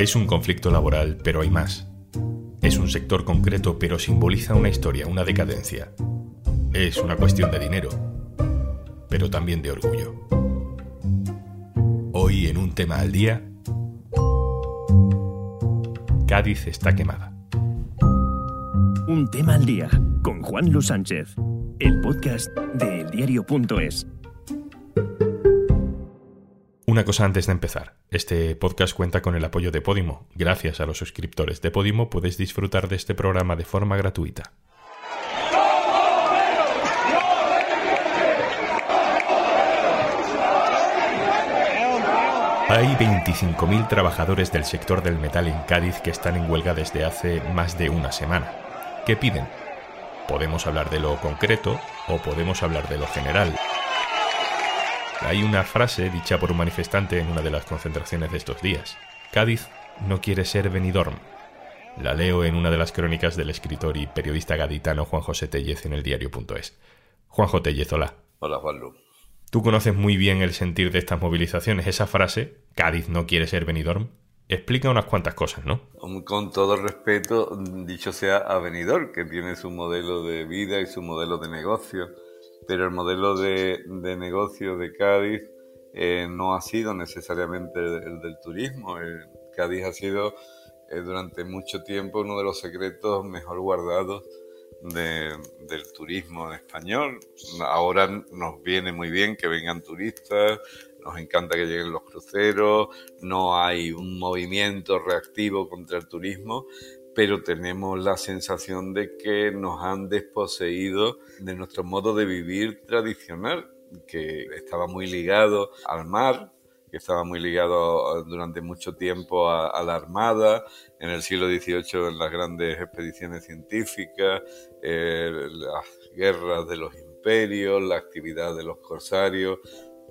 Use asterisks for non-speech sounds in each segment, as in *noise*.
Es un conflicto laboral, pero hay más. Es un sector concreto, pero simboliza una historia, una decadencia. Es una cuestión de dinero, pero también de orgullo. Hoy en un tema al día, Cádiz está quemada. Un tema al día con Juan Luis Sánchez, el podcast de eldiario.es. Una cosa antes de empezar. Este podcast cuenta con el apoyo de Podimo. Gracias a los suscriptores de Podimo puedes disfrutar de este programa de forma gratuita. Hay 25.000 trabajadores del sector del metal en Cádiz que están en huelga desde hace más de una semana. ¿Qué piden? Podemos hablar de lo concreto o podemos hablar de lo general. Hay una frase dicha por un manifestante en una de las concentraciones de estos días. Cádiz no quiere ser Benidorm. La leo en una de las crónicas del escritor y periodista gaditano Juan José Tellez en el diario.es. Juanjo Tellez, hola. Hola, Juanlu. Tú conoces muy bien el sentir de estas movilizaciones. Esa frase, Cádiz no quiere ser Benidorm, explica unas cuantas cosas, ¿no? Con todo respeto, dicho sea a Benidorm, que tiene su modelo de vida y su modelo de negocio pero el modelo de, negocio de Cádiz eh, no ha sido necesariamente el del turismo. Cádiz ha sido eh, durante mucho tiempo uno de los secretos mejor guardados del turismo español. Ahora nos viene muy bien que vengan turistas, nos encanta que lleguen los cruceros, no hay un movimiento reactivo contra el turismo, pero tenemos la sensación de que nos han desposeído de nuestro modo de vivir tradicional, que estaba muy ligado al mar, que estaba muy ligado durante mucho tiempo a, la Armada, en el siglo XVIII en las grandes expediciones científicas, eh, las guerras de los imperios, la actividad de los corsarios,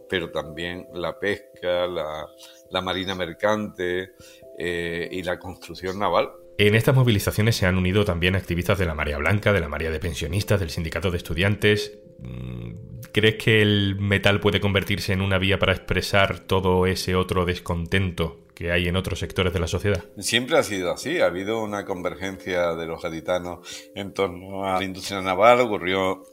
pero también la pesca, la, marina mercante eh, y la construcción naval. En estas movilizaciones se han unido también activistas de la Marea Blanca, de la Marea de Pensionistas, del Sindicato de Estudiantes. Mm, ¿Crees que el metal puede convertirse en una vía para expresar todo ese otro descontento que hay en otros sectores de la sociedad? Siempre ha sido así. Ha habido una convergencia de los gaditanos en torno a la industria naval. Ocurrió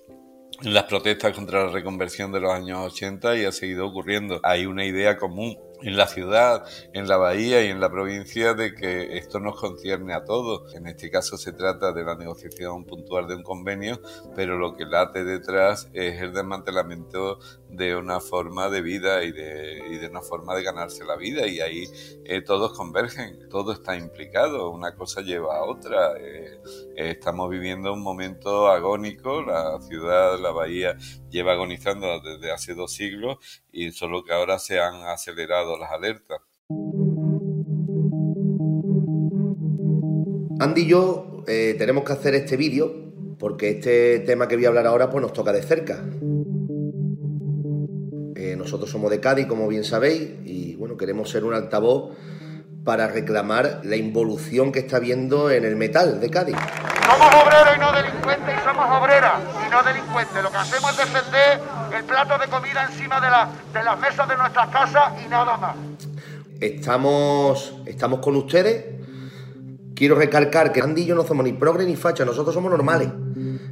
las protestas contra la reconversión de los años 80 y ha seguido ocurriendo. Hay una idea común en la ciudad, en la bahía y en la provincia de que esto nos concierne a todos. En este caso se trata de la negociación puntual de un convenio, pero lo que late detrás es el desmantelamiento de una forma de vida y de, una forma de ganarse la vida y ahí eh, todos convergen, todo está implicado, una cosa lleva a otra. Eh, eh, estamos viviendo un momento agónico, la ciudad, la bahía lleva agonizando desde hace dos siglos y solo que ahora se han acelerado las alertas. Andy y yo tenemos que hacer este vídeo porque este tema que voy a hablar ahora pues nos toca de cerca. Nosotros somos de Cádiz, como bien sabéis, y bueno, queremos ser un altavoz para reclamar la involución que está habiendo en el metal de Cádiz. Somos obreros y no delincuentes y somos obreras no delincuentes. Lo que hacemos es defender el plato de comida encima de, de las mesas de nuestras casas y nada más. Estamos, estamos con ustedes. Quiero recalcar que Andy y yo no somos ni progre ni facha, nosotros somos normales.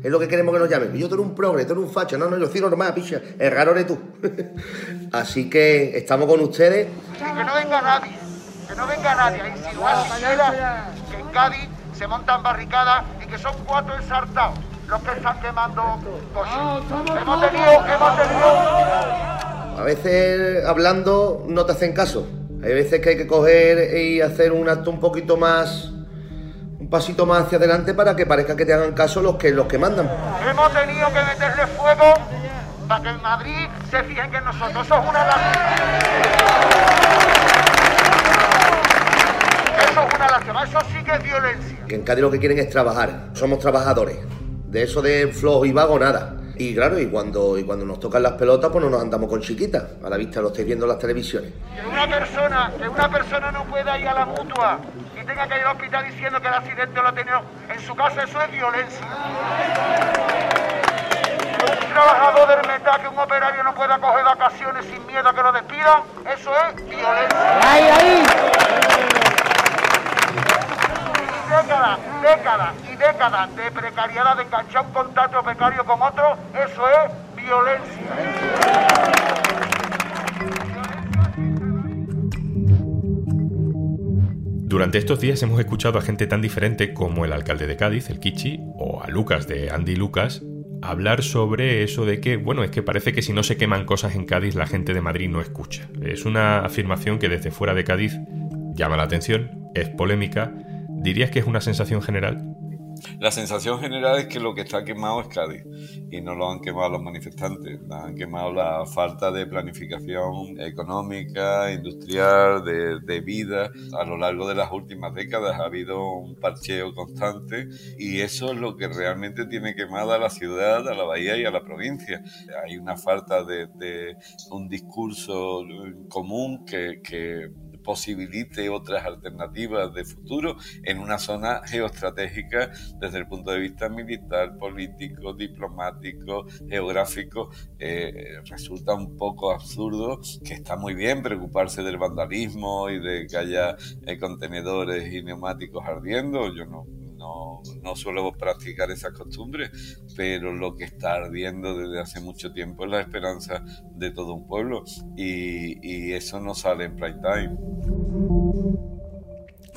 Es lo que queremos que nos llamen. Yo tengo un progre, tengo un facha. No, no, yo soy normal, picha. El raro eres tú. *laughs* Así que estamos con ustedes. que no venga nadie. Que no venga nadie a insinuar siquiera que en Cádiz se montan barricadas y que son cuatro ensartados los que están quemando coches. Hemos tenido, hemos tenido... A veces hablando no te hacen caso. Hay veces que hay que coger y hacer un acto un poquito más un pasito más hacia adelante para que parezca que te hagan caso los que, los que mandan. Hemos tenido que meterle fuego para que en Madrid se fijen que nosotros. somos una lástima. Eso es una lástima, eso sí que es violencia. Que en Cádiz lo que quieren es trabajar. Somos trabajadores. De eso de flojo y vago, nada. Y claro, y cuando, y cuando nos tocan las pelotas, pues no nos andamos con chiquitas. A la vista lo estáis viendo en las televisiones. Que una persona, que una persona no pueda ir a la mutua y tenga que ir al hospital diciendo que el accidente lo ha tenido en su casa, eso es violencia. Que un trabajador del metal, que un operario no pueda coger vacaciones sin miedo a que lo despidan, eso es violencia. ¡Ahí, ahí! Décadas de precariedad, de enganchar un contrato precario con otro, eso es violencia. Durante estos días hemos escuchado a gente tan diferente como el alcalde de Cádiz, el Kichi, o a Lucas de Andy Lucas, hablar sobre eso de que, bueno, es que parece que si no se queman cosas en Cádiz, la gente de Madrid no escucha. Es una afirmación que desde fuera de Cádiz llama la atención, es polémica. ¿Dirías que es una sensación general? La sensación general es que lo que está quemado es Cádiz y no lo han quemado los manifestantes, han quemado la falta de planificación económica, industrial, de, vida. A lo largo de las últimas décadas ha habido un parcheo constante y eso es lo que realmente tiene quemada a la ciudad, a la bahía y a la provincia. Hay una falta de, un discurso común que posibilite otras alternativas de futuro en una zona geoestratégica desde el punto de vista militar, político, diplomático, geográfico. Eh, resulta un poco absurdo que está muy bien preocuparse del vandalismo y de que haya eh, contenedores y neumáticos ardiendo. Yo no, no, no, suelo practicar esas costumbres, pero lo que está ardiendo desde hace mucho tiempo es la esperanza de todo un pueblo y, y eso no sale en prime time.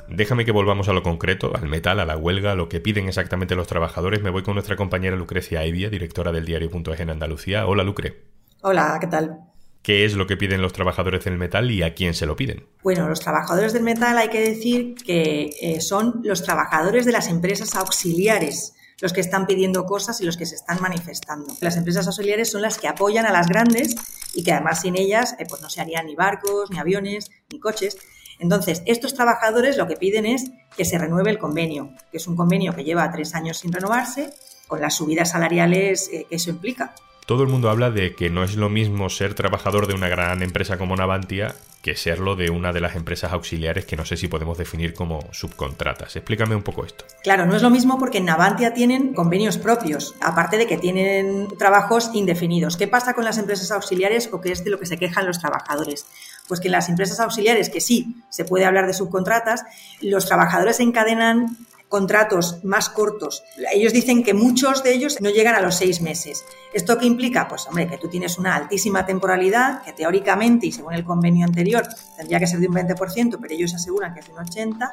Déjame que volvamos a lo concreto, al metal, a la huelga, a lo que piden exactamente los trabajadores. Me voy con nuestra compañera Lucrecia Aivia, directora del diario.es en Andalucía. Hola, Lucre. Hola, ¿qué tal? ¿Qué es lo que piden los trabajadores del metal y a quién se lo piden? Bueno, los trabajadores del metal hay que decir que eh, son los trabajadores de las empresas auxiliares los que están pidiendo cosas y los que se están manifestando. Las empresas auxiliares son las que apoyan a las grandes y que además sin ellas eh, pues no se harían ni barcos, ni aviones, ni coches. Entonces, estos trabajadores lo que piden es que se renueve el convenio, que es un convenio que lleva tres años sin renovarse, con las subidas salariales eh, que eso implica. Todo el mundo habla de que no es lo mismo ser trabajador de una gran empresa como Navantia que serlo de una de las empresas auxiliares que no sé si podemos definir como subcontratas. Explícame un poco esto. Claro, no es lo mismo porque en Navantia tienen convenios propios, aparte de que tienen trabajos indefinidos. ¿Qué pasa con las empresas auxiliares o qué es de lo que se quejan los trabajadores? Pues que en las empresas auxiliares, que sí, se puede hablar de subcontratas, los trabajadores encadenan contratos más cortos. Ellos dicen que muchos de ellos no llegan a los seis meses. ¿Esto qué implica? Pues hombre, que tú tienes una altísima temporalidad, que teóricamente y según el convenio anterior tendría que ser de un 20%, pero ellos aseguran que es de un 80%.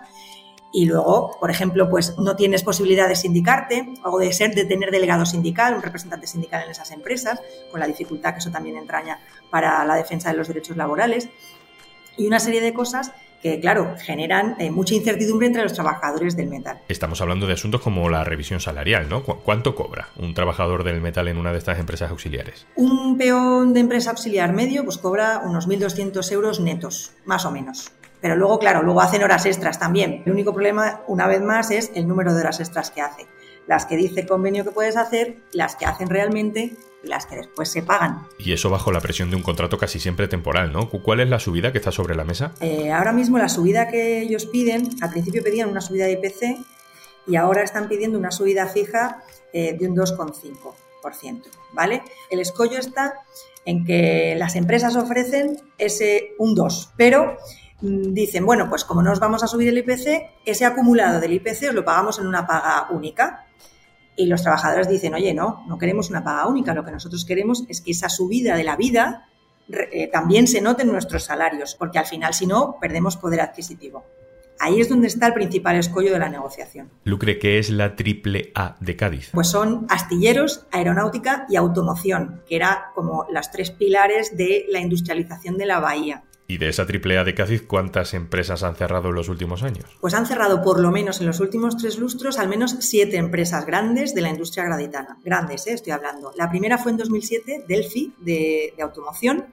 Y luego, por ejemplo, pues no tienes posibilidad de sindicarte o de ser, de tener delegado sindical, un representante sindical en esas empresas, con la dificultad que eso también entraña para la defensa de los derechos laborales. Y una serie de cosas que, claro, generan eh, mucha incertidumbre entre los trabajadores del metal. Estamos hablando de asuntos como la revisión salarial, ¿no? ¿Cuánto cobra un trabajador del metal en una de estas empresas auxiliares? Un peón de empresa auxiliar medio pues cobra unos 1.200 euros netos, más o menos. Pero luego, claro, luego hacen horas extras también. El único problema, una vez más, es el número de horas extras que hace. Las que dice el convenio que puedes hacer, las que hacen realmente las que después se pagan. Y eso bajo la presión de un contrato casi siempre temporal, ¿no? ¿Cuál es la subida que está sobre la mesa? Eh, ahora mismo la subida que ellos piden, al principio pedían una subida de IPC y ahora están pidiendo una subida fija eh, de un 2,5%, ¿vale? El escollo está en que las empresas ofrecen ese un 2, pero dicen, bueno, pues como nos vamos a subir el IPC, ese acumulado del IPC os lo pagamos en una paga única. Y los trabajadores dicen, oye, no, no queremos una paga única, lo que nosotros queremos es que esa subida de la vida eh, también se note en nuestros salarios, porque al final, si no, perdemos poder adquisitivo. Ahí es donde está el principal escollo de la negociación. Lucre, ¿qué es la triple A de Cádiz? Pues son astilleros, aeronáutica y automoción, que era como las tres pilares de la industrialización de la bahía. ¿Y de esa triple A de Cádiz cuántas empresas han cerrado en los últimos años? Pues han cerrado por lo menos en los últimos tres lustros al menos siete empresas grandes de la industria gaditana. Grandes, ¿eh? estoy hablando. La primera fue en 2007, Delphi, de, de automoción,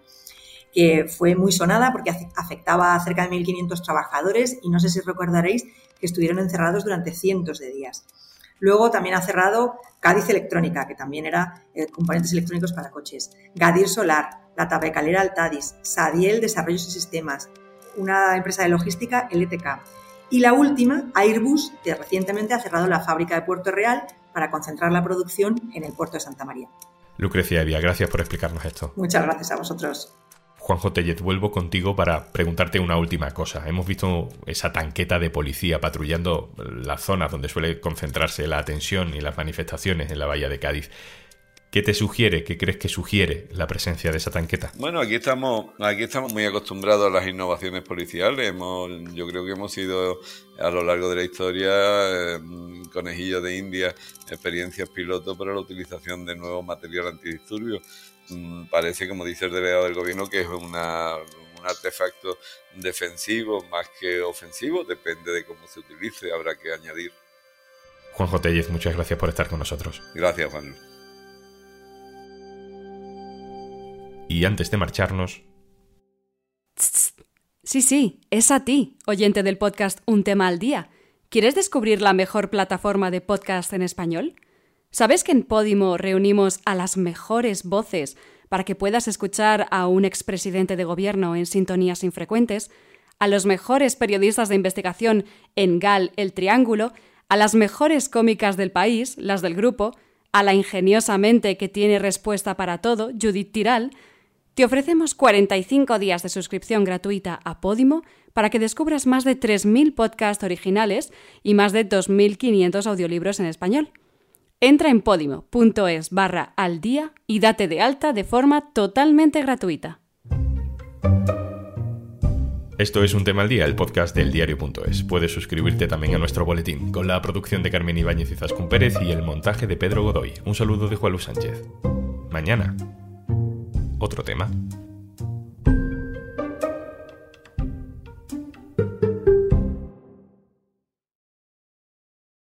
que fue muy sonada porque afectaba a cerca de 1.500 trabajadores y no sé si recordaréis que estuvieron encerrados durante cientos de días. Luego también ha cerrado Cádiz Electrónica, que también era eh, componentes electrónicos para coches. Gadir Solar, la tabacalera Altadis, Sadiel Desarrollos y Sistemas, una empresa de logística LTK. Y la última, Airbus, que recientemente ha cerrado la fábrica de Puerto Real para concentrar la producción en el puerto de Santa María. Lucrecia Evia, gracias por explicarnos esto. Muchas gracias a vosotros. Juanjo Tellez, vuelvo contigo para preguntarte una última cosa. Hemos visto esa tanqueta de policía patrullando las zonas donde suele concentrarse la atención y las manifestaciones en la bahía de Cádiz. ¿Qué te sugiere, qué crees que sugiere la presencia de esa tanqueta? Bueno, aquí estamos, aquí estamos muy acostumbrados a las innovaciones policiales. Hemos, yo creo que hemos sido a lo largo de la historia eh, conejillos de India, experiencias piloto para la utilización de nuevos materiales antidisturbios. Mm, parece, como dice el delegado del gobierno, que es una, un artefacto defensivo más que ofensivo, depende de cómo se utilice, habrá que añadir. Juanjo Tellez, muchas gracias por estar con nosotros. Gracias, Juan. Y antes de marcharnos... Sí, sí, es a ti, oyente del podcast Un tema al día. ¿Quieres descubrir la mejor plataforma de podcast en español? ¿Sabes que en Podimo reunimos a las mejores voces para que puedas escuchar a un expresidente de gobierno en sintonías infrecuentes, a los mejores periodistas de investigación en GAL El Triángulo, a las mejores cómicas del país, las del grupo, a la ingeniosamente que tiene respuesta para todo, Judith Tiral, te ofrecemos 45 días de suscripción gratuita a Podimo para que descubras más de 3.000 podcasts originales y más de 2.500 audiolibros en español. Entra en podimo.es barra al día y date de alta de forma totalmente gratuita. Esto es Un Tema al Día, el podcast del diario.es. Puedes suscribirte también a nuestro boletín, con la producción de Carmen Ibáñez y Zascún Pérez y el montaje de Pedro Godoy. Un saludo de Juan Luis Sánchez. Mañana otro tema.